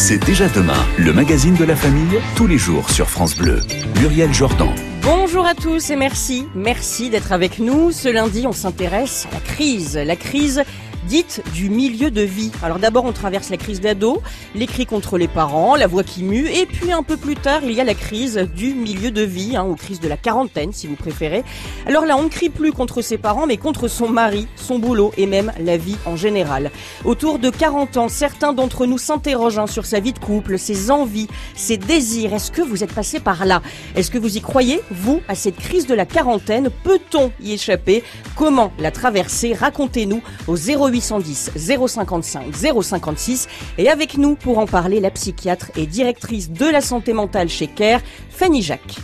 C'est déjà demain, le magazine de la famille, tous les jours sur France Bleu. Muriel Jordan. Bonjour à tous et merci, merci d'être avec nous. Ce lundi, on s'intéresse à la crise. La crise dite du milieu de vie. Alors d'abord, on traverse la crise d'ado, les cris contre les parents, la voix qui mue, et puis un peu plus tard, il y a la crise du milieu de vie, hein, ou crise de la quarantaine, si vous préférez. Alors là, on ne crie plus contre ses parents, mais contre son mari, son boulot et même la vie en général. Autour de 40 ans, certains d'entre nous s'interrogent hein, sur sa vie de couple, ses envies, ses désirs. Est-ce que vous êtes passé par là? Est-ce que vous y croyez, vous, à cette crise de la quarantaine Peut-on y échapper? Comment la traverser? Racontez-nous au 08 810 055 056 et avec nous pour en parler la psychiatre et directrice de la santé mentale chez CARE, Fanny Jacques.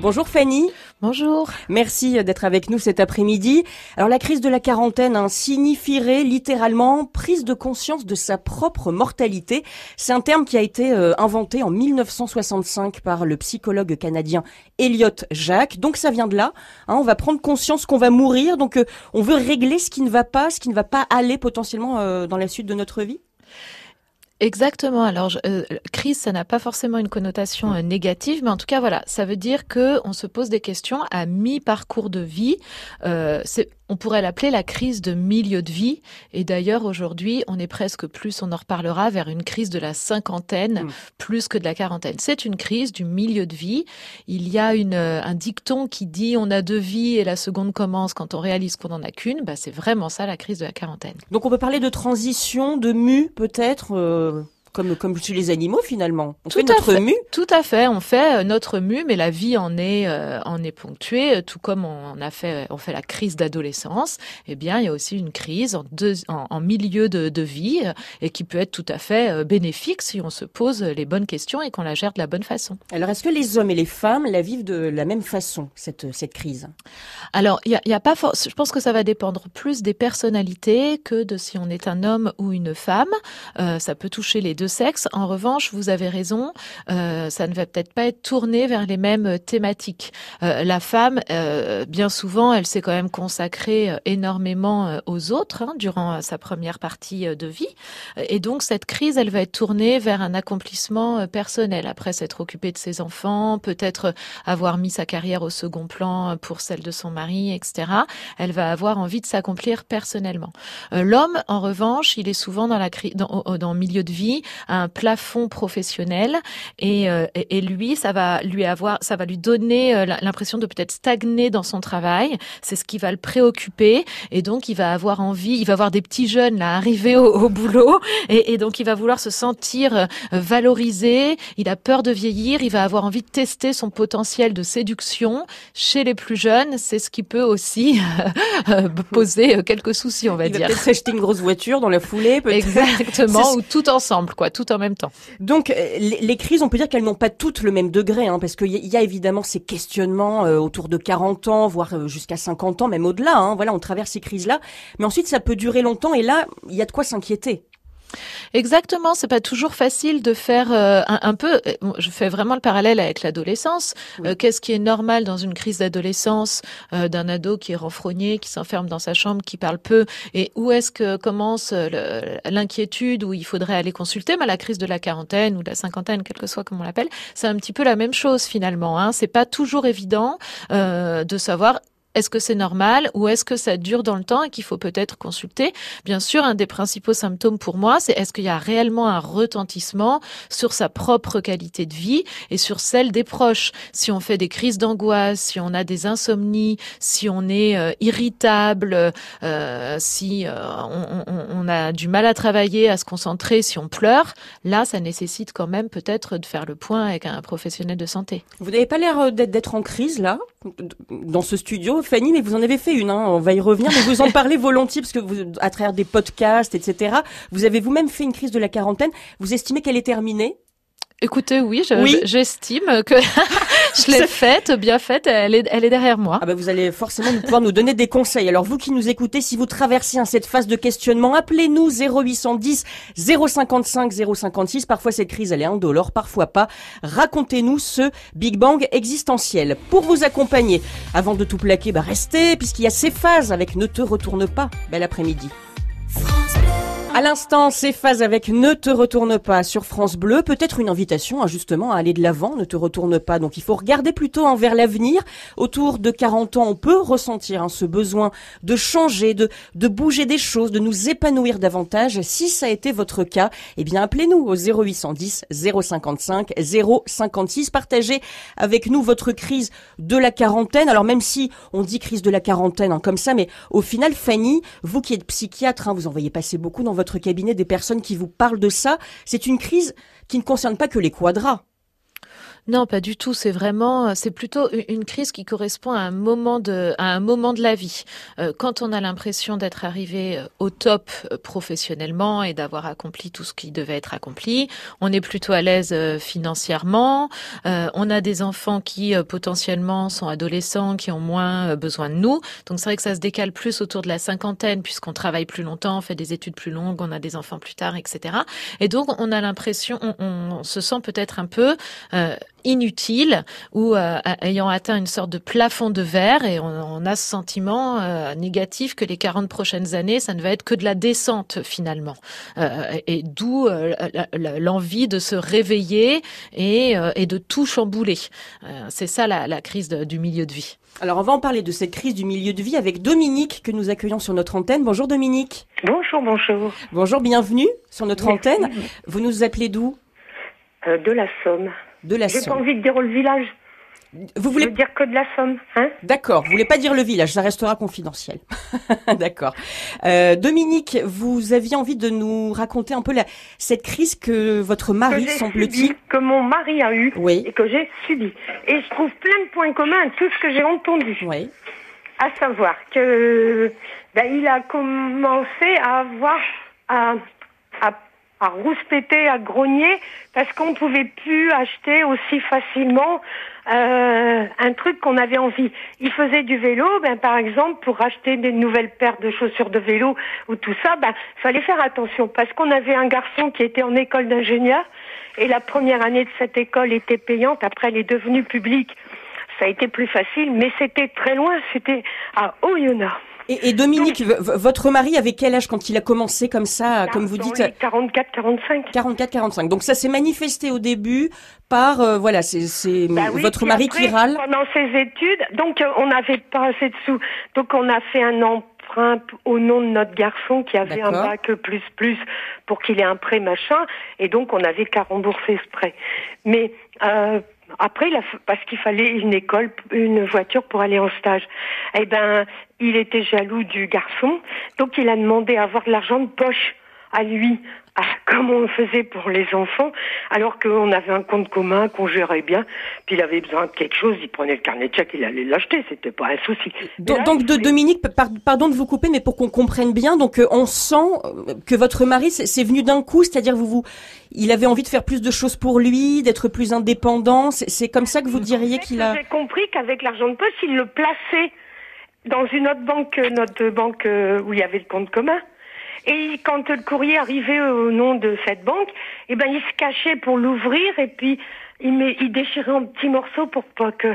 Bonjour Fanny. Bonjour. Merci d'être avec nous cet après-midi. Alors la crise de la quarantaine hein, signifierait littéralement prise de conscience de sa propre mortalité. C'est un terme qui a été euh, inventé en 1965 par le psychologue canadien Elliot Jacques. Donc ça vient de là. Hein, on va prendre conscience qu'on va mourir. Donc euh, on veut régler ce qui ne va pas, ce qui ne va pas aller potentiellement euh, dans la suite de notre vie. Exactement. Alors, euh, crise, ça n'a pas forcément une connotation euh, négative, mais en tout cas, voilà, ça veut dire que on se pose des questions à mi-parcours de vie. Euh, on pourrait l'appeler la crise de milieu de vie. Et d'ailleurs, aujourd'hui, on est presque plus, on en reparlera, vers une crise de la cinquantaine, mm. plus que de la quarantaine. C'est une crise du milieu de vie. Il y a une, un dicton qui dit on a deux vies et la seconde commence quand on réalise qu'on n'en a qu'une. Bah, c'est vraiment ça, la crise de la quarantaine. Donc, on peut parler de transition, de mu, peut-être euh, comme, comme chez les animaux finalement. On tout fait notre fait. mu. Tout à fait, on fait euh, notre mu, mais la vie en est euh, en est ponctuée, euh, tout comme on a fait on fait la crise d'adolescence. Eh bien, il y a aussi une crise en, deux, en, en milieu de, de, vie et qui peut être tout à fait bénéfique si on se pose les bonnes questions et qu'on la gère de la bonne façon. Alors, est-ce que les hommes et les femmes la vivent de la même façon cette cette crise? Alors, il y a, y a, pas for... je pense que ça va dépendre plus des personnalités que de si on est un homme ou une femme. Euh, ça peut toucher les deux sexes. En revanche, vous avez raison, euh, ça ne va peut-être pas être tourné vers les mêmes thématiques. Euh, la femme, euh, bien souvent, elle s'est quand même consacrée euh, énormément euh, aux autres hein, durant sa première partie de vie. Et donc, cette crise, elle va être tournée vers un accomplissement personnel. Après s'être occupée de ses enfants, peut-être avoir mis sa carrière au second plan pour celle de son mari, etc. Elle va avoir envie de s'accomplir personnellement. L'homme, en revanche, il est souvent dans la dans, dans milieu de vie, un plafond professionnel et, euh, et, lui, ça va lui avoir, ça va lui donner euh, l'impression de peut-être stagner dans son travail. C'est ce qui va le préoccuper et donc il va avoir envie, il va voir des petits jeunes là arriver au, au boulot et, et, donc il va vouloir se sentir euh, valorisé. Il a peur de vieillir, il va avoir envie de tester son potentiel de séduction chez les plus jeunes. C'est ce qui peut aussi poser quelques soucis, on va il dire. Va peut-être s'acheter une grosse voiture dans la foulée, peut-être. Exactement, ou tout ensemble, tout en même temps. Donc les, les crises, on peut dire qu'elles n'ont pas toutes le même degré, hein, parce qu'il y, y, a évidemment ces questionnements euh, autour de 40 ans, voire euh, jusqu'à 50 ans, même au-delà. Hein, voilà, on traverse ces crises-là, mais ensuite ça peut durer longtemps, et là, il y a de quoi s'inquiéter. Exactement, c'est pas toujours facile de faire euh, un, un, peu. Je fais vraiment le parallèle avec l'adolescence. Oui. Euh, Qu'est-ce qui est normal dans une crise d'adolescence euh, d'un ado qui est renfrogné, qui s'enferme dans sa chambre, qui parle peu, et où est-ce que commence l'inquiétude où il faudrait aller consulter? Mais la crise de la quarantaine ou de la cinquantaine, quelle que soit comme on l'appelle, c'est un petit peu la même chose finalement. Hein. C'est pas toujours évident euh, de savoir est-ce que c'est normal ou est-ce que ça dure dans le temps et qu'il faut peut-être consulter? Bien sûr, un des principaux symptômes pour moi, c'est est-ce qu'il y a réellement un retentissement sur sa propre qualité de vie et sur celle des proches? Si on fait des crises d'angoisse, si on a des insomnies, si on est euh, irritable, euh, si euh, on, a du mal à travailler, à se concentrer, si on pleure, là, ça nécessite quand même peut-être de faire le point avec un professionnel de santé. Vous n'avez pas l'air d'être en crise là, dans ce studio Fanny, mais vous en avez fait une, hein, on va y revenir, mais vous en parlez volontiers parce que vous, à travers des podcasts, etc., vous avez vous-même fait une crise de la quarantaine. Vous estimez qu'elle est terminée? Écoutez, oui, j'estime oui. que je l'ai faite, bien faite, elle est, elle est derrière moi. Ah bah vous allez forcément pouvoir nous donner des conseils. Alors vous qui nous écoutez, si vous traversez hein, cette phase de questionnement, appelez-nous 0810 055 056. Parfois cette crise elle est indolore, parfois pas. Racontez-nous ce Big Bang existentiel. Pour vous accompagner, avant de tout plaquer, bah restez puisqu'il y a ces phases avec Ne te retourne pas. Bel après-midi. À l'instant, c'est phase avec Ne te retourne pas sur France Bleu. Peut-être une invitation, hein, justement, à aller de l'avant. Ne te retourne pas. Donc, il faut regarder plutôt envers l'avenir. Autour de 40 ans, on peut ressentir hein, ce besoin de changer, de, de bouger des choses, de nous épanouir davantage. Si ça a été votre cas, eh bien, appelez-nous au 0810 055 056. Partagez avec nous votre crise de la quarantaine. Alors, même si on dit crise de la quarantaine hein, comme ça, mais au final, Fanny, vous qui êtes psychiatre, vous en voyez passer beaucoup dans votre cabinet des personnes qui vous parlent de ça. C'est une crise qui ne concerne pas que les quadras. Non, pas du tout. C'est vraiment, c'est plutôt une crise qui correspond à un moment de, à un moment de la vie. Euh, quand on a l'impression d'être arrivé euh, au top euh, professionnellement et d'avoir accompli tout ce qui devait être accompli, on est plutôt à l'aise financièrement. on a des enfants qui potentiellement sont adolescents, qui ont moins besoin de nous. Donc c'est vrai que ça se décale plus autour de la cinquantaine puisqu'on travaille plus longtemps, on fait des études plus longues, on a des enfants plus tard, etc. Et donc on a l'impression, on, on, se sent peut-être un peu inutile ou euh, ayant atteint une sorte de plafond de verre et on, a ce sentiment euh, négatif que les 40 prochaines années, ça ne va être que de la descente finalement. Euh, et d'où l'envie de se réveiller et, et de tout chambouler. C'est ça la, la crise du milieu de vie. Alors on va en parler de cette crise du milieu de vie avec Dominique que nous accueillons sur notre antenne. Bonjour Dominique. Bonjour, bonjour. Bonjour, bienvenue sur notre antenne. Vous nous appelez d'où? De la Somme de la J'ai pas envie de dire le village. Vous voulez dire que de la Somme, hein D'accord. Vous voulez pas dire le village, ça restera confidentiel. D'accord. Euh, Dominique, vous aviez envie de nous raconter un peu la, cette crise que votre mari, semble-t-il, que mon mari a eu oui. et que j'ai subi. Et je trouve plein de points communs à tout ce que j'ai entendu. Oui. À savoir que ben, il a commencé à avoir à, à à rouspéter, à grogner, parce qu'on ne pouvait plus acheter aussi facilement euh, un truc qu'on avait envie. Il faisait du vélo, ben par exemple, pour acheter des nouvelles paires de chaussures de vélo ou tout ça, ben fallait faire attention, parce qu'on avait un garçon qui était en école d'ingénieur, et la première année de cette école était payante, après elle est devenue publique. Ça a été plus facile, mais c'était très loin, c'était à Oyonnax. Et, Dominique, votre mari avait quel âge quand il a commencé comme ça, comme vous dites 44, 45. 44, 45. Donc ça s'est manifesté au début par, euh, voilà, c'est bah votre mari qui râle. Pendant ses études, donc euh, on n'avait pas assez de sous, donc on a fait un emprunt au nom de notre garçon qui avait un bac plus plus pour qu'il ait un prêt machin, et donc on avait qu'à rembourser ce prêt. Mais euh, après, parce qu'il fallait une école, une voiture pour aller en stage. Eh ben, il était jaloux du garçon, donc il a demandé à avoir de l'argent de poche à lui, à, comme on faisait pour les enfants, alors qu'on avait un compte commun, qu'on gérait bien, puis il avait besoin de quelque chose, il prenait le carnet de chèque, il allait l'acheter, c'était pas un souci. Donc, de, Dominique, pardon de vous couper, mais pour qu'on comprenne bien, donc euh, on sent euh, que votre mari, c'est venu d'un coup, c'est-à-dire vous, vous, il avait envie de faire plus de choses pour lui, d'être plus indépendant, c'est comme ça que vous diriez qu'il a... J'ai compris qu'avec l'argent de poche, il le plaçait dans une autre banque, notre banque euh, où il y avait le compte commun. Et quand le courrier arrivait au nom de cette banque, eh ben il se cachait pour l'ouvrir et puis il, déchirait en petits morceaux pour pas que.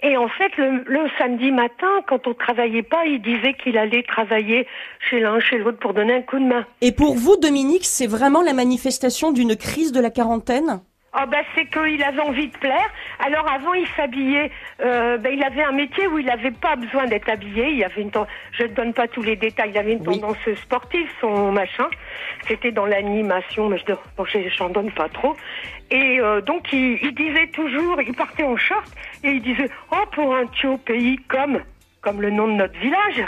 Et en fait, le, le samedi matin, quand on travaillait pas, il disait qu'il allait travailler chez l'un, chez l'autre pour donner un coup de main. Et pour vous, Dominique, c'est vraiment la manifestation d'une crise de la quarantaine? Oh ben c'est qu'il avait envie de plaire. Alors avant il s'habillait, euh, ben, il avait un métier où il n'avait pas besoin d'être habillé. Il avait une je ne donne pas tous les détails. Il avait une tendance sportive, son machin. C'était dans l'animation, mais je n'en donne pas trop. Et euh, donc il, il, disait toujours, il partait en short et il disait oh pour un tio pays comme comme le nom de notre village.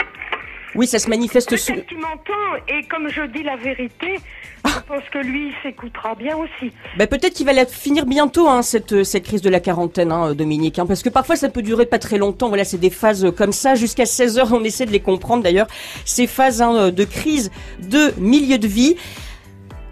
Oui, ça se manifeste sous. Qui m'entend et comme je dis la vérité, je pense que lui s'écoutera bien aussi. Ben, peut-être qu'il va la finir bientôt hein, cette cette crise de la quarantaine, hein, Dominique, hein, parce que parfois ça peut durer pas très longtemps. Voilà, c'est des phases comme ça jusqu'à 16 heures. On essaie de les comprendre d'ailleurs. Ces phases hein, de crise de milieu de vie.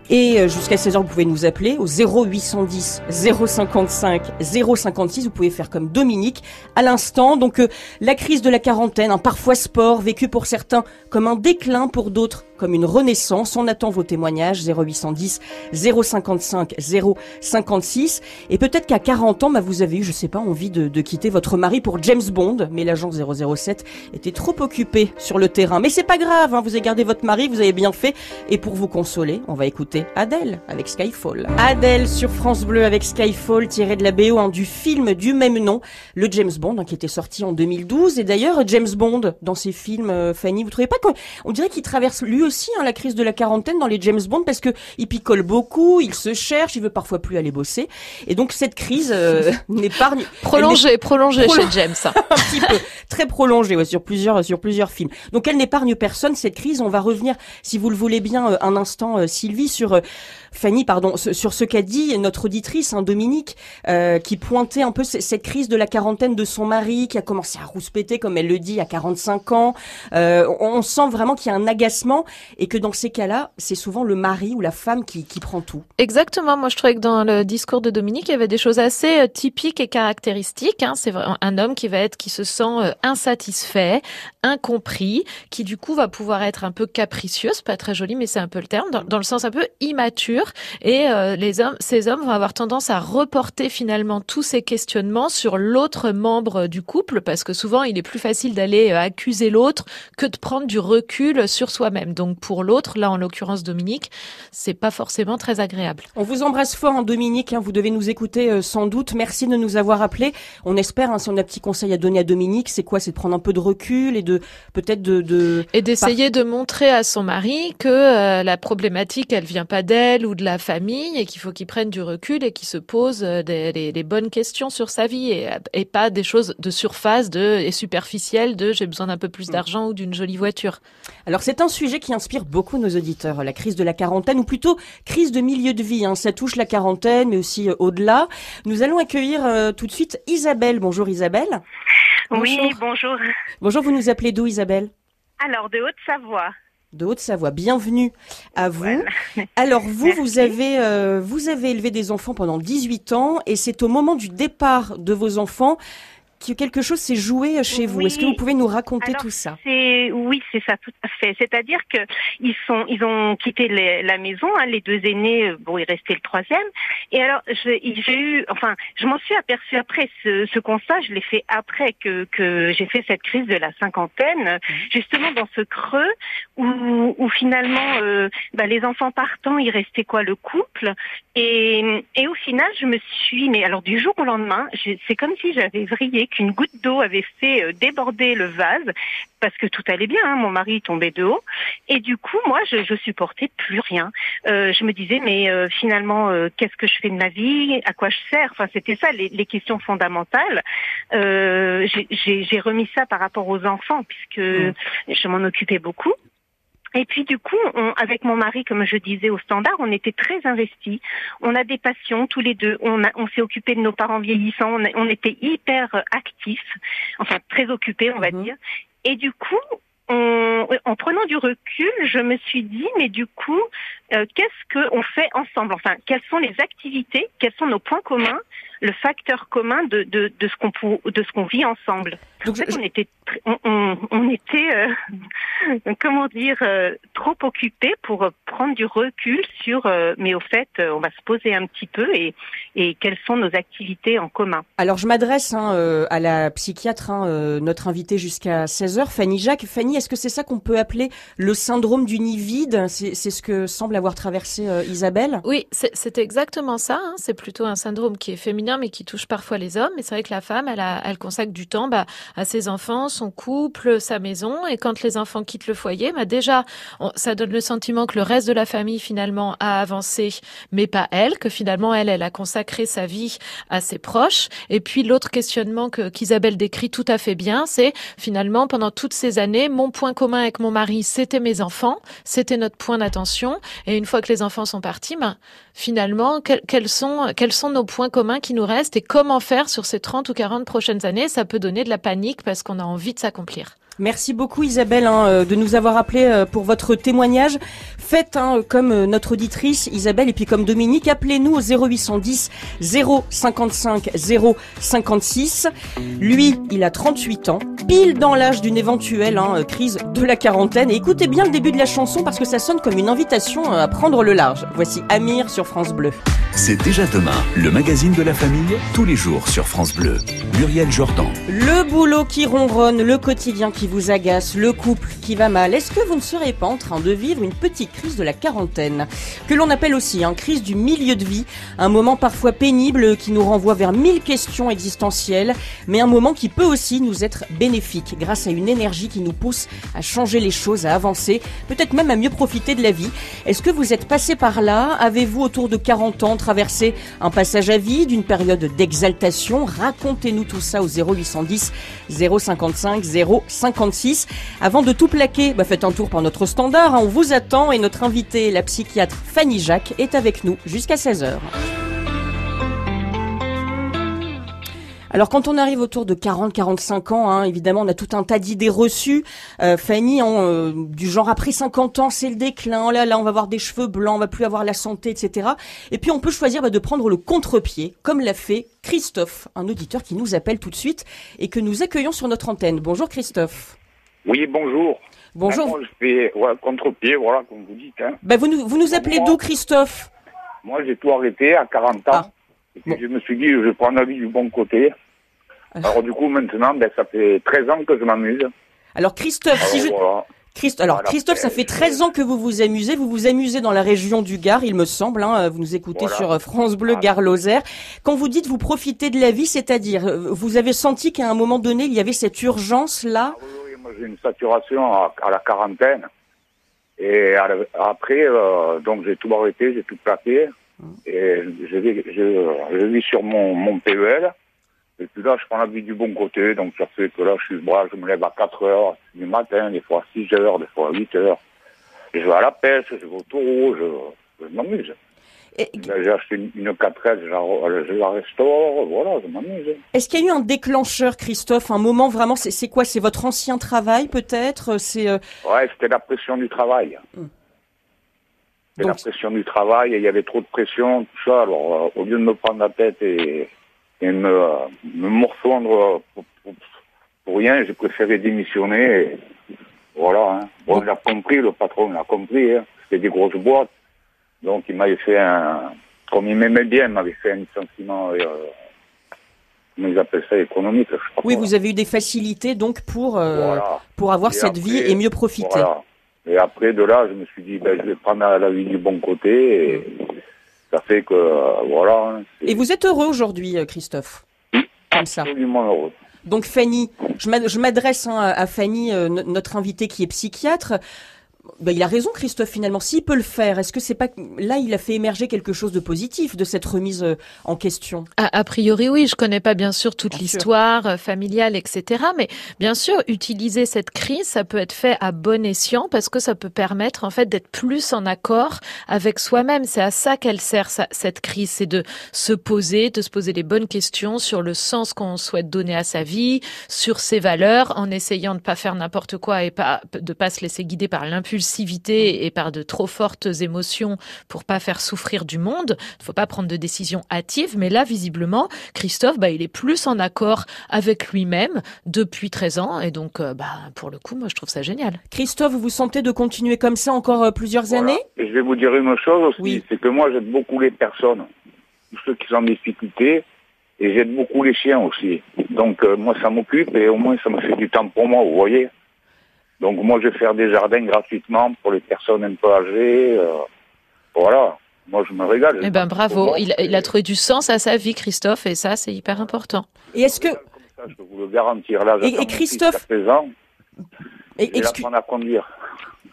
Et euh, jusqu'à 16h, vous pouvez nous appeler au 0810 055 056. Vous pouvez faire comme Dominique à l'instant. Donc euh, la crise de la quarantaine, un parfois sport, vécu pour certains comme un déclin, pour d'autres comme une renaissance. On attend vos témoignages 0810 055 056 et peut-être qu'à 40 ans, bah, vous avez eu, je sais pas, envie de, de quitter votre mari pour James Bond, mais l'agent 007 était trop occupé sur le terrain. Mais c'est pas grave, hein, vous avez gardé votre mari, vous avez bien fait. Et pour vous consoler, on va écouter Adèle avec Skyfall. Adèle sur France Bleu avec Skyfall, tiré de la BO hein, du film du même nom, le James Bond, hein, qui était sorti en 2012. Et d'ailleurs, James Bond, dans ses films, euh, Fanny, vous trouvez pas qu'on dirait qu'il traverse lui aussi hein, la crise de la quarantaine dans les James Bond parce que il picole beaucoup, il se cherche, il veut parfois plus aller bosser. Et donc cette crise euh, n'épargne prolongée, prolongée chez James, un petit peu, très prolongée ouais, sur plusieurs sur plusieurs films. Donc elle n'épargne personne cette crise. On va revenir, si vous le voulez bien, euh, un instant, Sylvie, sur Fanny, pardon, sur ce qu'a dit notre auditrice, hein, Dominique, euh, qui pointait un peu cette crise de la quarantaine de son mari, qui a commencé à rouspéter, comme elle le dit, à 45 ans. Euh, on sent vraiment qu'il y a un agacement et que dans ces cas-là, c'est souvent le mari ou la femme qui, prend tout. Exactement. Moi, je trouvais que dans le discours de Dominique, il y avait des choses assez euh, typiques et caractéristiques. Hein. C'est un homme qui va être, qui se sent insatisfait, incompris, qui du coup va pouvoir être un peu capricieux. Pas très joli, mais c'est un peu le terme, dans le sens un peu immature et euh, les hommes, ces hommes vont avoir tendance à reporter finalement tous ces questionnements sur l'autre membre du couple parce que souvent il est plus facile d'aller euh, accuser l'autre que de prendre du recul sur soi-même. Donc pour l'autre, là en l'occurrence Dominique, c'est pas forcément très agréable. On vous embrasse fort en hein, Dominique, hein, vous devez nous écouter euh, sans doute. Merci de nous avoir appelés. On espère, hein, si on a un petit conseil à donner à Dominique, c'est quoi? C'est de prendre un peu de recul et de peut-être de, de, et d'essayer de montrer à son mari que la problématique elle vient pas d'elle ou de la famille et qu'il faut qu'il prenne du recul et qu'il se pose euh, des, des, bonnes questions sur sa vie et, et, pas des choses de surface de, et superficielles de j'ai besoin d'un peu plus mm. d'argent ou d'une jolie voiture. Alors c'est un sujet qui inspire beaucoup nos auditeurs, la crise de la quarantaine ou plutôt crise de milieu de vie. Hein. Ça touche la quarantaine mais aussi euh, au-delà. Nous allons accueillir euh, tout de suite Isabelle. Bonjour Isabelle. Oui, bonjour. Bonjour, vous nous appelez d'où Isabelle? Alors de Haute-Savoie de Haute-Savoie. Bienvenue à vous. Alors vous, vous avez euh, vous avez élevé des enfants pendant 18 ans et c'est au moment du départ de vos enfants que quelque chose s'est joué chez vous. Est-ce que vous pouvez nous raconter tout ça? Oui, c'est ça, tout à fait. C'est-à-dire que ils sont, ils ont quitté la maison. Hein, les deux aînés, euh, bon, il restait le troisième. Et alors, j'ai eu, enfin, je m'en suis aperçue après ce, ce constat. Je l'ai fait après que que j'ai fait cette crise de la cinquantaine, mhm. justement dans ce creux où, où finalement, euh, bah, les enfants partant, il restait quoi le couple? Et et au final, je me suis, mais alors du jour au lendemain, c'est comme si j'avais vrillé qu'une goutte d'eau avait fait euh, déborder le vase parce que tout allait bien, hein, mon mari tombait de haut et du coup moi je, je supportais plus rien. Euh, je me disais mais euh, finalement qu'est-ce que je fais de ma vie, à quoi je sers? Enfin c'était ça les, les, questions fondamentales. J'ai remis ça par rapport aux enfants puisque mmh. je m'en occupais beaucoup. Et puis du coup, on, avec mon mari, comme je disais au standard, on était très investis. On a des passions tous les deux. On, on s'est occupé de nos parents vieillissants. On, on, était hyper actifs, enfin très occupés, on va mhm. dire. Et du coup, on, en prenant du recul, je me suis dit, mais du coup, euh, qu'est-ce qu'on fait ensemble? Enfin, quelles sont les activités? Quels sont nos points communs? Le facteur commun de, de, de ce qu'on de ce qu'on vit ensemble. Donc, en fait, on était on, on, était euh, comment dire euh, trop occupés pour prendre du recul sur euh, mais au fait on va se poser un petit peu et et quelles sont nos activités en commun. Alors je m'adresse hein, à la psychiatre hein, notre invitée jusqu'à 16h Fanny Jacques. Fanny, est-ce que c'est ça qu'on peut appeler le syndrome du nid vide C'est ce que semble avoir traversé Isabelle? Oui, c'est exactement ça. Hein. C'est plutôt un syndrome qui est féminin mais qui touche parfois les hommes. Et c'est vrai que la femme, elle, elle consacre du temps bah, à ses enfants, son couple, sa maison. Et quand les enfants quittent le foyer, bah, déjà, ça donne le sentiment que le reste de la famille finalement a avancé, mais pas elle, que finalement elle, elle a consacré sa vie à ses proches. Et puis l'autre questionnement que qu'Isabelle décrit tout à fait bien, c'est finalement pendant toutes ces années, mon point commun avec mon mari, c'était mes enfants, c'était notre point d'attention. Et une fois que les enfants sont partis, bah, finalement, quels, sont, quels sont nos points communs qui nous restent et comment faire sur ces 30 ou 40 prochaines années Ça peut donner de la panique parce qu'on a envie de s'accomplir. Merci beaucoup Isabelle hein, euh, de nous avoir appelé euh, pour votre témoignage. Faites hein, comme euh, notre auditrice Isabelle et puis comme Dominique, appelez-nous au 0810 055 056. Lui, il a 38 ans, pile dans l'âge d'une éventuelle hein, crise de la quarantaine. Et écoutez bien le début de la chanson parce que ça sonne comme une invitation à prendre le large. Voici Amir sur France Bleu. C'est déjà demain, le magazine de la famille, tous les jours sur France Bleu. Muriel Jordan. Le boulot qui ronronne, le quotidien qui vous agace, le couple qui va mal. Est-ce que vous ne serez pas en train de vivre une petite crise de la quarantaine Que l'on appelle aussi une crise du milieu de vie. Un moment parfois pénible qui nous renvoie vers mille questions existentielles, mais un moment qui peut aussi nous être bénéfique grâce à une énergie qui nous pousse à changer les choses, à avancer, peut-être même à mieux profiter de la vie. Est-ce que vous êtes passé par là? Avez-vous autour de 40 ans traverser un passage à vide, une période d'exaltation? Racontez-nous tout ça au 0810 055 056. Avant de tout plaquer, bah faites un tour par notre standard. Hein. on vous attend et notre invitée, la psychiatre Fanny Jacques, est avec nous jusqu'à 16h. Alors quand on arrive autour de 40-45 ans, hein, évidemment, on a tout un tas d'idées reçues. Euh, Fanny, euh, du genre après 50 ans, c'est le déclin. Oh là là, on va avoir des cheveux blancs, on va plus avoir la santé, etc. Et puis on peut choisir bah, de prendre le contre-pied, comme l'a fait Christophe, un auditeur qui nous appelle tout de suite et que nous accueillons sur notre antenne. Bonjour Christophe. Oui, bonjour. Bonjour. moi, je fais contre-pied, voilà, comme vous dites. Hein. Bah, vous, nous, vous nous appelez d'où Christophe? Moi, j'ai tout arrêté à 40 ans. Ah. Je me suis dit, je vais prendre la vie du bon côté. Ah. Alors du coup, maintenant, ben, ça fait 13 ans que je m'amuse. Alors Christophe, si je... Alors Christophe, ça fait 13 ans que vous vous amusez. Vous vous amusez dans la région du Gard, il me semble. Hein. Vous nous écoutez sur euh, France Bleu Gard-Lozère. Quand vous dites vous profitez de la vie, c'est-à-dire euh, vous avez senti qu'à un moment donné il y avait cette urgence là. Ah oui, moi j'ai une saturation à, la quarantaine. Et après, euh, donc j'ai tout arrêté, j'ai tout plaqué. Et je vis, je, vis sur mon, mon PEL. Et puis là, je prends la vie du bon côté. Donc ça fait que là, je suis je me lève à 4 heures du matin, des fois à 6 heures, des fois à 8 heures. je vais à la pêche, je vais au taureau, je, je m'amuse. J'ai acheté une, une 4L, je la, restaure, voilà, je m'amuse. Est-ce qu'il y a eu un déclencheur, Christophe, un moment vraiment, c'est quoi C'est votre ancien travail peut-être C'est euh... Ouais, c'était la pression du travail. Hum la pression du travail, et il y avait trop de pression, tout ça. Alors, euh, au lieu de me prendre la tête et, et me, euh, me morfondre pour, pour, rien, j'ai préféré démissionner. Et voilà. Hein. Bon, il a compris, le patron l'a compris. Hein. C'était des grosses boîtes. Donc, il m'avait fait un... Comme il m'aimait bien, il m'avait fait un licenciement... Euh, comment ils appellent ça, économique, je crois Oui, vous avez eu des facilités, donc, pour, euh, pour avoir cette vie et mieux profiter. Voilà. Et après, de là, je me suis dit, ben, je vais prendre la vie du bon côté. Et ça fait que, euh, voilà. Hein, et vous êtes heureux aujourd'hui, euh, Christophe? Comme ça. Absolument heureux. Donc Fanny, je m'adresse hein, à Fanny, euh, notre invitée qui est psychiatre. Ben, il a raison, Christophe, finalement. S'il peut le faire, est-ce que c'est pas là il a fait émerger quelque chose de positif de cette remise euh, en question? A, priori, oui. Je connais pas bien sûr toute l'histoire euh, familiale, etc. Mais bien sûr, utiliser cette crise, ça peut être fait à bon escient parce que ça peut permettre en fait d'être plus en accord avec soi-même. C'est à ça qu'elle sert cette crise, c'est de se poser, de se poser les bonnes questions sur le sens qu'on souhaite donner à sa vie, sur ses valeurs, en essayant de pas faire n'importe quoi et pas de pas se laisser guider par l'impulsion et par de trop fortes émotions pour pas faire souffrir du monde. Il faut pas prendre de décisions hâtives, mais là, visiblement, Christophe, bah, il est plus en accord avec lui-même depuis 13 ans, et donc, euh, bah, pour le coup, moi, je trouve ça génial. Christophe, vous vous sentez de continuer comme ça encore euh, plusieurs années? Et je vais vous dire une chose aussi, c'est que moi, j'aide beaucoup les personnes, ceux qui sont en difficulté, et j'aide beaucoup les chiens aussi. Donc, euh, moi, ça m'occupe, et au moins, ça me fait du temps pour moi, vous voyez donc moi, je vais faire des jardins gratuitement pour les personnes un peu âgées. Euh, voilà. Moi, je me régale. Eh ben, bravo. Il, a trouvé du sens à sa vie, Christophe, et ça, c'est hyper important. Et est-ce que... je peux vous le garantir. Là, et, et Christophe... Et, et, à conduire.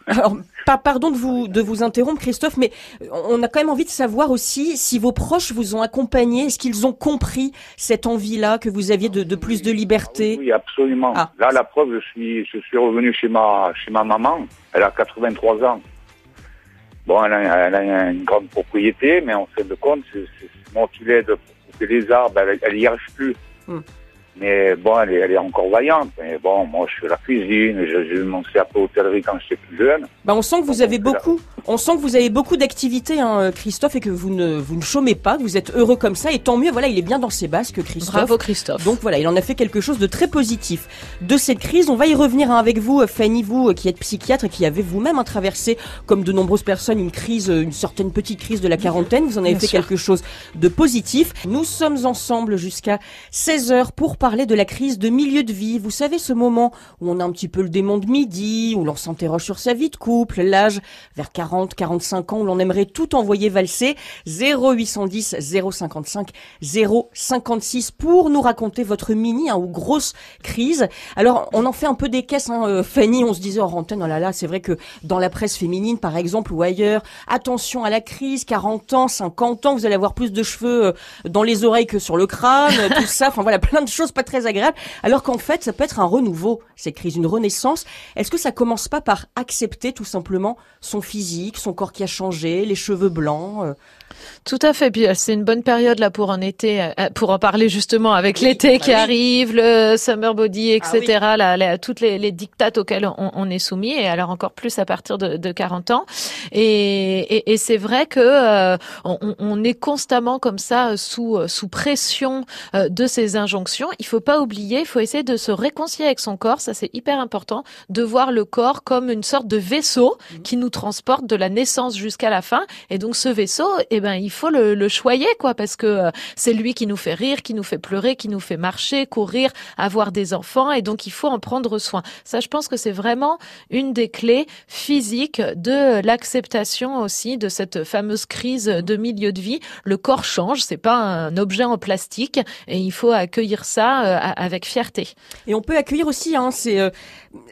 Alors, pardon de vous, de vous interrompre, Christophe, mais on a quand même envie de savoir aussi si vos proches vous ont accompagné, est-ce qu'ils ont compris cette envie-là que vous aviez de, de plus de liberté? Ah Oui, absolument. Ah. Là, la preuve, je suis, je suis revenu chez ma, chez ma maman. Elle a 83 ans. Bon, elle a, elle a une grande propriété, mais en fin de compte, c'est moi qui l'aide pour couper les arbres. Elle, n'y arrive plus. Hmm. Mais bon, elle est, elle est encore vaillante. Mais bon, moi, je fais la cuisine, j'ai eu mon CAP hôtellerie quand j'étais plus jeune. Bah, on sent que vous avez beaucoup, on sent que vous avez beaucoup d'activités, hein, Christophe, et que vous ne, vous ne chômez pas, que vous êtes heureux comme ça, et tant mieux. Voilà, il est bien dans ses basques, Christophe. Bravo, Christophe. Donc voilà, il en a fait quelque chose de très positif. De cette crise, on va y revenir hein, avec vous, Fanny, vous qui êtes psychiatre et qui avez vous-même traversé, comme de nombreuses personnes, une crise, une certaine petite crise de la quarantaine. Vous en avez fait quelque chose de positif. Nous sommes ensemble jusqu'à 16 heures pour parler de la crise de milieu de vie. Vous savez, ce moment où on a un petit peu le démon de midi, où l'on s'interroge sur sa vie de couple, l'âge vers 40, 45 ans, où l'on aimerait tout envoyer valser. 0810 055 056 pour nous raconter votre mini hein, ou grosse crise. Alors, on en fait un peu des caisses, hein, euh, Fanny. On se disait en antenne, oh là là, c'est vrai que dans la presse féminine, par exemple, ou ailleurs, attention à la crise, 40 ans, 50 ans, vous allez avoir plus de cheveux euh, dans les oreilles que sur le crâne, tout ça. Enfin voilà, plein de choses pas très agréables. Alors qu'en fait, ça peut être un renouveau, cette crise, une renaissance. Est-ce que ça commence pas par accepter tout simplement son physique, son corps qui a changé, les cheveux blancs euh, tout à fait. Puis euh, c'est une bonne période là pour en été, euh, euh, pour en parler justement avec l'été bah qui arrive, le summer body, etc. Ah là, toutes les, les dictates auxquels on, est soumis, et alors encore plus à partir de, de 40 ans. Et, et, c'est vrai que on, on, est constamment comme ça sous sous pression de ces injonctions. Il faut pas oublier, il faut essayer de se réconcilier avec son corps. Ça c'est hyper important, de voir le corps comme une sorte de vaisseau mmh. qui nous transporte de la naissance jusqu'à la fin. Et donc ce vaisseau, eh ben il faut le, le choyer, quoi, parce que euh, c'est lui qui nous fait rire, qui nous fait pleurer, qui nous fait marcher, courir, avoir des enfants, et donc il faut en prendre soin. Ça, je pense que c'est vraiment une des clés physiques de l'acceptation aussi de cette fameuse crise de milieu de vie. Le corps change, c'est pas un objet en plastique, et il faut accueillir ça euh, avec fierté. Et on peut accueillir aussi, hein, c'est euh,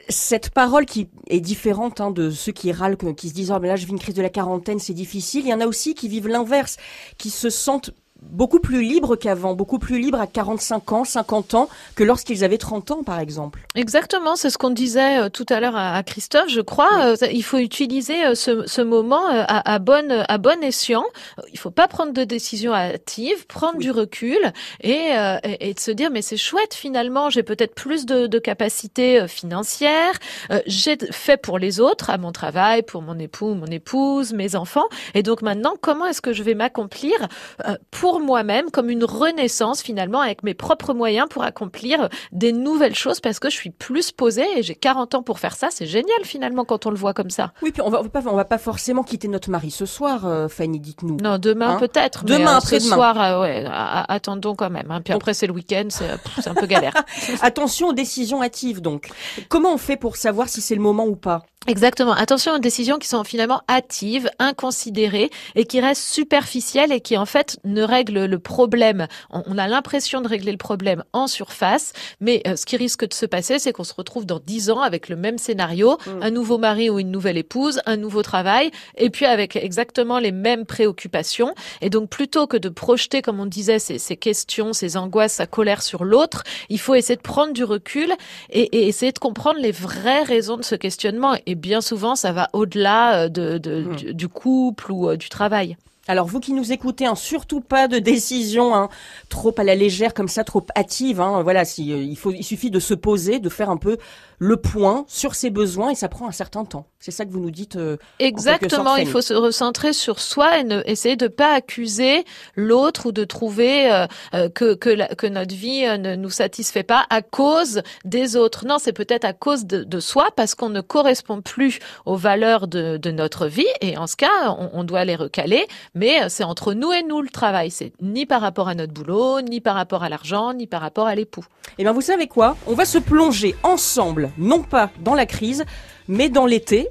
cette parole qui est différente hein, de ceux qui râlent, qui se disent oh mais là je vis une crise de la quarantaine, c'est difficile. Il y en a aussi qui vivent l'inverse, qui se sentent beaucoup plus libres qu'avant, beaucoup plus libres à 45 ans, 50 ans que lorsqu'ils avaient 30 ans, par exemple. Exactement, c'est ce qu'on disait euh, tout à l'heure à, Christophe. Je crois, euh, il faut utiliser euh, ce, ce moment à, à, bon, à bon escient. Il faut pas prendre de décision hâtive, prendre du recul et, et, de se dire mais c'est chouette finalement, j'ai peut-être plus de, de capacités financières, j'ai fait pour les autres, à mon travail, pour mon époux, mon épouse, mes enfants, et donc maintenant comment est-ce que je vais m'accomplir pour moi-même, comme une renaissance finalement avec mes propres moyens pour accomplir des nouvelles choses parce que je suis plus posée et j'ai 40 ans pour faire ça. C'est génial finalement quand on le voit comme ça. Oui, puis on va, pas, on va pas forcément quitter notre mari ce soir, euh, Fanny, dites-nous. Non, demain hein peut-être. Demain, euh, après ce soir, euh, ouais, attendons quand même. Hein. Puis après c'est le week-end, c'est un peu galère. Attention aux décisions hâtives donc. Comment on fait pour savoir si c'est le moment ou pas? Exactement. Attention aux décisions qui sont finalement hâtives, inconsidérées et qui restent superficielles et qui en fait ne règlent le problème. On a l'impression de régler le problème en surface, mais euh, ce qui risque de se passer, c'est qu'on se retrouve dans dix ans avec le même scénario, mm. un nouveau mari ou une nouvelle épouse, un nouveau travail, et puis avec exactement les mêmes préoccupations. Et donc plutôt que de projeter, comme on disait, ces, ces questions, ces angoisses, sa colère sur l'autre, il faut essayer de prendre du recul et, et, essayer de comprendre les vraies raisons de ce questionnement. Et bien souvent, ça va au-delà euh, de, de hmm. du, couple ou euh, du travail. Alors vous qui nous écoutez, hein, surtout pas de décision hein, trop à la légère comme ça, trop hâtive. Hein, voilà, si, euh, il faut, il suffit de se poser, de faire un peu le point sur ses besoins et ça prend un certain temps. C'est ça que vous nous dites. Euh, Exactement, il faut se recentrer sur soi et ne, essayer de pas accuser l'autre ou de trouver euh, euh, que que, que, notre vie ne nous satisfait pas à cause des autres. Non, c'est peut-être à cause de, de soi parce qu'on ne correspond plus aux valeurs de, de notre vie et en ce cas, on, on doit les recaler. Mais c'est entre nous et nous le travail. C'est ni par rapport à notre boulot, ni par rapport à l'argent, ni par rapport à l'époux. Eh bien, vous savez quoi? On va se plonger ensemble non pas dans la crise, mais dans l'été,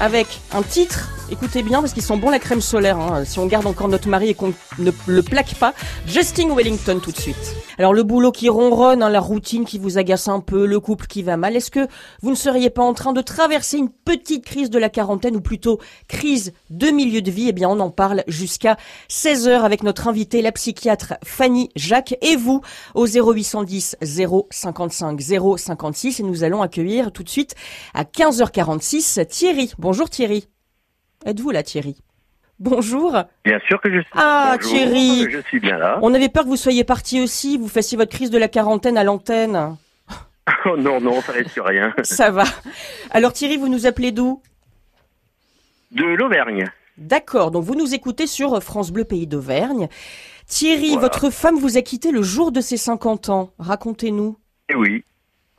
avec un titre, écoutez bien parce qu'ils sont bons la crème solaire, hein, si on garde encore notre mari et qu'on ne le plaque pas, Justin Wellington tout de suite. Alors le boulot qui ronronne, hein, la routine qui vous agace un peu, le couple qui va mal, est-ce que vous ne seriez pas en train de traverser une petite crise de la quarantaine ou plutôt crise de milieu de vie? Eh bien on en parle jusqu'à 16h avec notre invitée, la psychiatre Fanny Jacques et vous au 0810 055 056 et nous allons accueillir tout de suite à 15h46 Thierry. Bonjour Thierry. Êtes-vous là Thierry? Bonjour. Bien sûr que je suis. Ah, Thierry. Je suis bien là. On avait peur que vous soyez parti aussi, vous fassiez votre crise de la quarantaine à l'antenne. Oh non, non, ça reste sur rien. Ça va. Alors Thierry, vous nous appelez d'où? De l'Auvergne. D'accord, donc vous nous écoutez sur France Bleu Pays d'Auvergne. Thierry, votre femme vous a quitté le jour de ses 50 ans. Racontez-nous. Eh oui.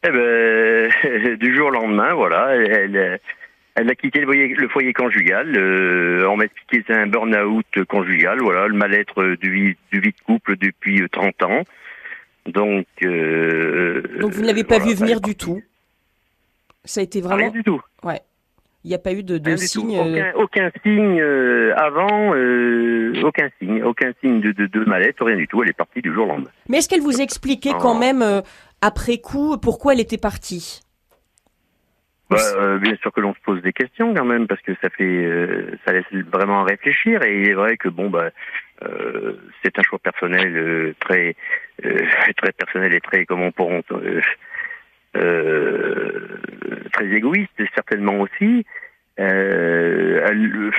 Eh ben, du jour au lendemain, voilà, elle, elle, a quitté le foyer, conjugal. Euh, on m'a expliqué c'est un burn-out conjugal, voilà, le mal-être du, du vie de couple depuis 30 ans. Donc, euh, donc vous ne l'avez pas vu venir du tout? Ça a été vraiment. Rien du tout. Ouais. Il n'y a pas eu de, de signe. Euh, aucun, signe euh, avant, aucun signe, aucun signe de, de, de mal-être, rien du tout. Elle est partie du jour au lendemain. Mais est-ce qu'elle vous expliquait quand même après coup pourquoi elle était partie? Bah, bien sûr que l'on se pose des questions quand même parce que ça fait ça laisse vraiment réfléchir et il est vrai que bon bah c'est un choix personnel très euh, très personnel et très, comment pourront, euh, euh, très égoïste certainement aussi. Euh,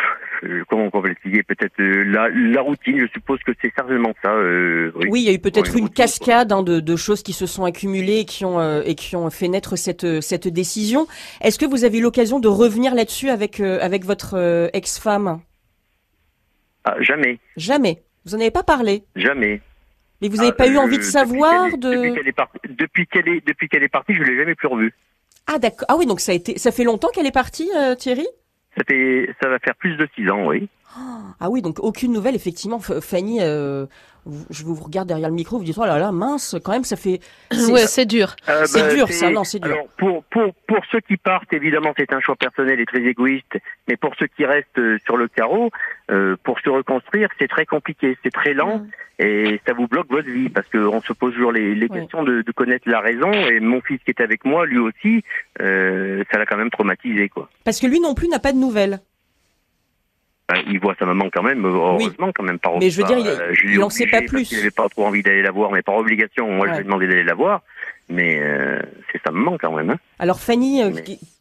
comment on peut l'expliquer Peut-être la, la, routine, je suppose que c'est certainement ça. oui. oui. il y a eu peut-être une, cascade hein, de, de, choses qui se sont accumulées et qui ont, et qui ont fait naître cette, cette décision. Est-ce que vous avez eu l'occasion de revenir là-dessus avec, avec votre ex-femme? Ah, Jamais. Jamais. Vous en avez pas parlé? Jamais. Mais vous n'avez ah, pas eu envie de savoir de depuis qu'elle est, partie, depuis qu'elle est depuis qu'elle est partie, je l'ai jamais plus revue. Ah d'accord. Ah oui, donc ça a été ça fait longtemps qu'elle est partie, euh, Thierry? Ça, fait, ça va faire plus de six ans, oui. Ah oui, donc aucune nouvelle, effectivement. Fanny, euh, je vous regarde derrière le micro, vous dites, oh là là, mince, quand même, ça fait... Ouais, c'est dur. Euh, c'est bah, dur, ça, non, c'est dur. Alors, pour, pour, pour ceux qui partent, évidemment, c'est un choix personnel et très égoïste, mais pour ceux qui restent euh, sur le carreau, euh, pour se reconstruire, c'est très compliqué, c'est très lent, mm. et ça vous bloque votre vie, parce qu'on se pose toujours les, les questions de, de, connaître la raison, et mon fils qui est avec moi, lui aussi, euh, ça l'a quand même traumatisé, quoi. Parce que lui non plus n'a pas de nouvelles. Ben, il voit sa maman quand même, heureusement quand même. Par mais je veux dire, il, n'en sait pas plus. Il n'avait pas trop envie d'aller la voir, mais par obligation, moi je lui ai demandé d'aller la voir mais euh, c'est ça me manque quand même. Hein. Alors Fanny, euh,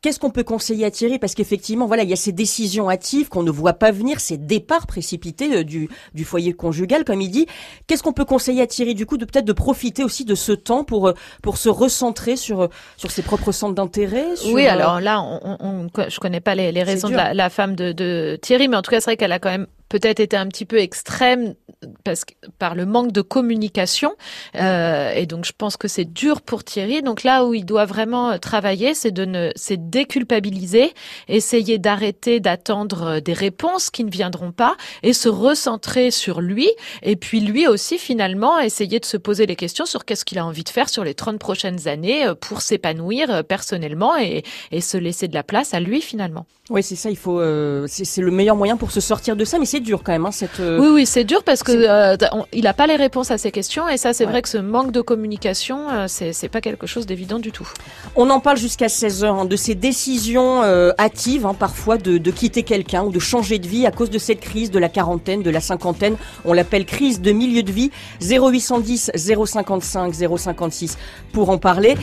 qu'est-ce qu'on peut conseiller à Thierry? Parce qu'effectivement, voilà, il y a ces décisions hâtives qu'on ne voit pas venir, ces départs précipités euh, du, du foyer conjugal, comme il dit. Qu'est-ce qu'on peut conseiller à Thierry du coup de peut-être de profiter aussi de ce temps pour pour se recentrer sur sur ses propres centres d'intérêt Oui, alors là, on, on, je connais pas les, les raisons de la, la, femme de, de Thierry, mais en tout cas, c'est vrai qu'elle a quand même peut-être été un petit peu extrême parce que, par le manque de communication. Euh, et donc, je pense que c'est dur pour Thierry. Donc là où il doit vraiment travailler, c'est de ne, c'est déculpabiliser, essayer d'arrêter d'attendre des réponses qui ne viendront pas et se recentrer sur lui. Et puis lui aussi, finalement, essayer de se poser les questions sur qu'est-ce qu'il a envie de faire sur les 30 prochaines années euh, pour s'épanouir euh, personnellement et, se laisser de la place à lui, finalement. Oui, c'est ça. Il faut, euh, c'est le meilleur moyen pour se sortir de ça. Mais c'est dur quand même. Hein, cette. Euh, oui, oui, c'est dur parce que euh, il n'a pas les réponses à ces questions. Et ça, c'est vrai que ce manque de communication, euh, c'est pas quelque chose d'évident du tout. On en parle jusqu'à 16 heures hein, de ces décisions hâtives, hein, parfois de, de quitter quelqu'un ou de changer de vie à cause de cette crise de la quarantaine, de la cinquantaine. On l'appelle crise de milieu de vie. 0810 055 056 pour en parler.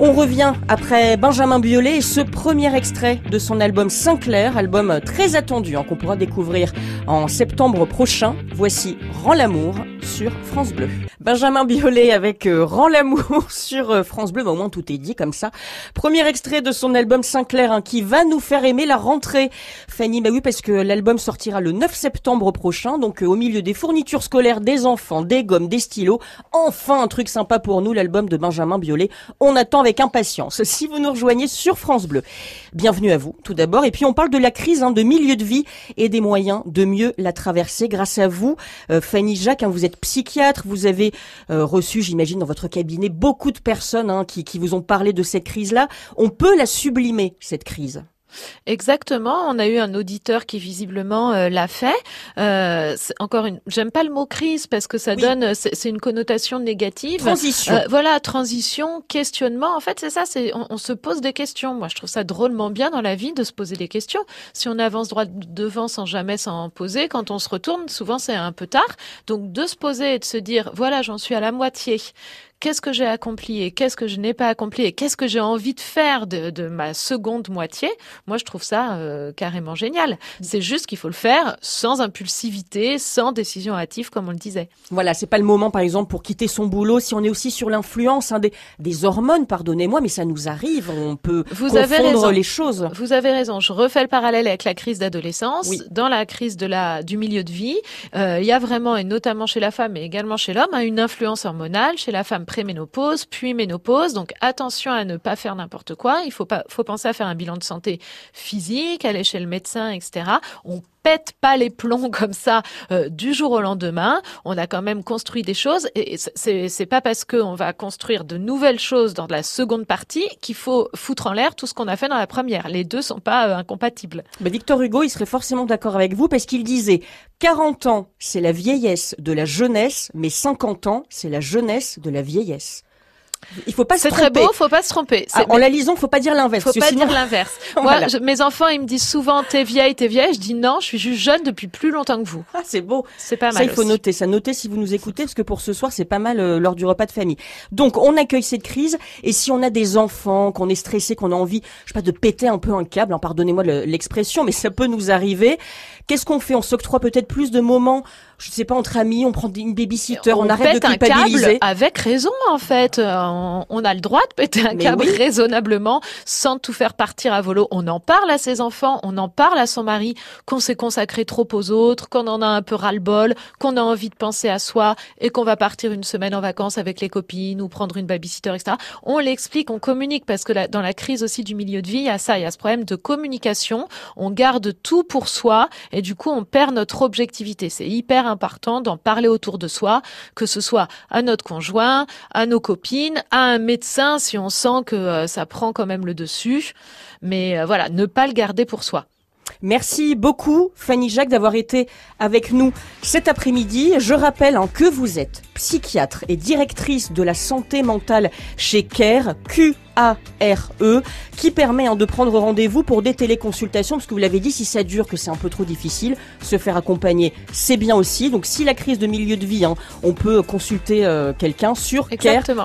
On revient après Benjamin Biolay et ce premier extrait de son album Sinclair, album très attendu hein, qu'on pourra découvrir en septembre prochain. Voici Rends l'amour sur France Bleu. Benjamin Biolay avec euh, Rends l'amour sur euh, France Bleu, au moins tout est dit comme ça. Premier extrait de son album Sinclair hein, qui va nous faire aimer la rentrée. Fanny, bah oui parce que l'album sortira le 9 septembre prochain, donc euh, au milieu des fournitures scolaires des enfants, des gommes, des stylos. Enfin un truc sympa pour nous, l'album de Benjamin Biolay. On attend avec impatience. Si vous nous rejoignez sur France Bleu, bienvenue à vous tout d'abord. Et puis on parle de la crise hein, de milieu de vie et des moyens de mieux la traverser grâce à vous. Euh, Fanny Jacques, hein, vous êtes psychiatre, vous avez reçu, j'imagine, dans votre cabinet beaucoup de personnes hein, qui, qui vous ont parlé de cette crise-là. On peut la sublimer, cette crise? Exactement. On a eu un auditeur qui visiblement euh, l'a fait. Euh, encore une, j'aime pas le mot crise parce que ça donne, c'est une connotation négative. Transition. Euh, voilà, transition, questionnement. En fait, c'est ça. C'est on, se pose des questions. Moi, je trouve ça drôlement bien dans la vie de se poser des questions. Si on avance droit devant sans jamais s'en poser, quand on se retourne, souvent c'est un peu tard. Donc de se poser et de se dire, voilà, j'en suis à la moitié qu'est-ce que j'ai accompli et qu'est-ce que je n'ai pas accompli et qu'est-ce que j'ai envie de faire de, ma seconde moitié, moi je trouve ça euh, carrément génial. C'est juste qu'il faut le faire sans impulsivité, sans décision hâtive comme on le disait. Voilà, c'est pas le moment par exemple pour quitter son boulot si on est aussi sur l'influence hein, des, des hormones, pardonnez-moi, mais ça nous arrive, on peut Vous confondre les choses. Vous avez raison, je refais le parallèle avec la crise d'adolescence. Dans la crise de la, du milieu de vie, euh, il y a vraiment, et notamment chez la femme et également chez l'homme, hein, une influence hormonale, chez la femme préménopause, puis ménopause. Donc attention à ne pas faire n'importe quoi. Il faut pas, penser à faire un bilan de santé physique, aller chez le médecin, etc. On pète pas les plombs comme ça euh, du jour au lendemain. On a quand même construit des choses et c'est pas parce qu'on va construire de nouvelles choses dans la seconde partie qu'il faut foutre en l'air tout ce qu'on a fait dans la première. Les deux sont pas euh, incompatibles. Mais Victor Hugo, il serait forcément d'accord avec vous parce qu'il disait 40 ans, c'est la vieillesse de la jeunesse, mais 50 ans, c'est la jeunesse de la vieillesse. Il faut pas se tromper. C'est très beau, faut pas se tromper. Ah, en la lisant, faut pas dire l'inverse. Faut pas dire l'inverse. Moi, mes enfants, ils me disent souvent, t'es vieille, t'es vieille. Je dis non, je suis juste jeune depuis plus longtemps que vous. Ah, c'est beau. C'est pas mal. Ça, il faut noter. Ça, noter si vous nous écoutez, parce que pour ce soir, c'est pas mal euh, lors du repas de famille. Donc, on accueille cette crise. Et si on a des enfants, qu'on est stressé, qu'on a envie, je sais pas, de péter un peu un câble, hein, pardonnez-moi l'expression, mais ça peut nous arriver. Qu'est-ce qu'on fait? On s'octroie peut-être plus de moments je sais pas, entre amis, on prend une babysitter, on, arrête de culpabiliser. Un câble avec raison, en fait. Euh, on, a le droit de péter un câble raisonnablement, sans tout faire partir à volo. On en parle à ses enfants, on en parle à son mari, qu'on s'est consacré trop aux autres, qu'on en a un peu ras-le-bol, qu'on a envie de penser à soi et qu'on va partir une semaine en vacances avec les copines ou prendre une babysitter, etc. On l'explique, on communique parce que dans la crise aussi du milieu de vie, il y a ça, il y a ce problème de communication. On garde tout pour soi et du coup, on perd notre objectivité. C'est hyper important d'en parler autour de soi, que ce soit à notre conjoint, à nos copines, à un médecin si on sent que euh, ça prend quand même le dessus. Mais euh, voilà, ne pas le garder pour soi. Merci beaucoup Fanny Jacques d'avoir été avec nous cet après-midi. Je rappelle hein, que vous êtes psychiatre et directrice de la santé mentale chez CARE, Q a-R-E, qui permet hein, de prendre rendez-vous pour des téléconsultations, parce que vous l'avez dit, si ça dure, que c'est un peu trop difficile, se faire accompagner, c'est bien aussi. Donc si la crise de milieu de vie, hein, on peut consulter euh, quelqu'un sur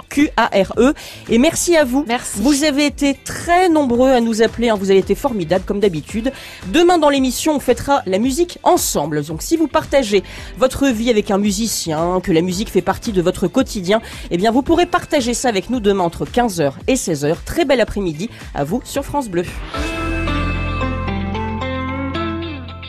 Q-A-R-E. Et merci à vous. Merci. Vous avez été très nombreux à nous appeler, hein. vous avez été formidables comme d'habitude. Demain dans l'émission, on fêtera la musique ensemble. Donc si vous partagez votre vie avec un musicien, que la musique fait partie de votre quotidien, eh bien vous pourrez partager ça avec nous demain entre 15h et 16h. Très bel après-midi à vous sur France Bleu.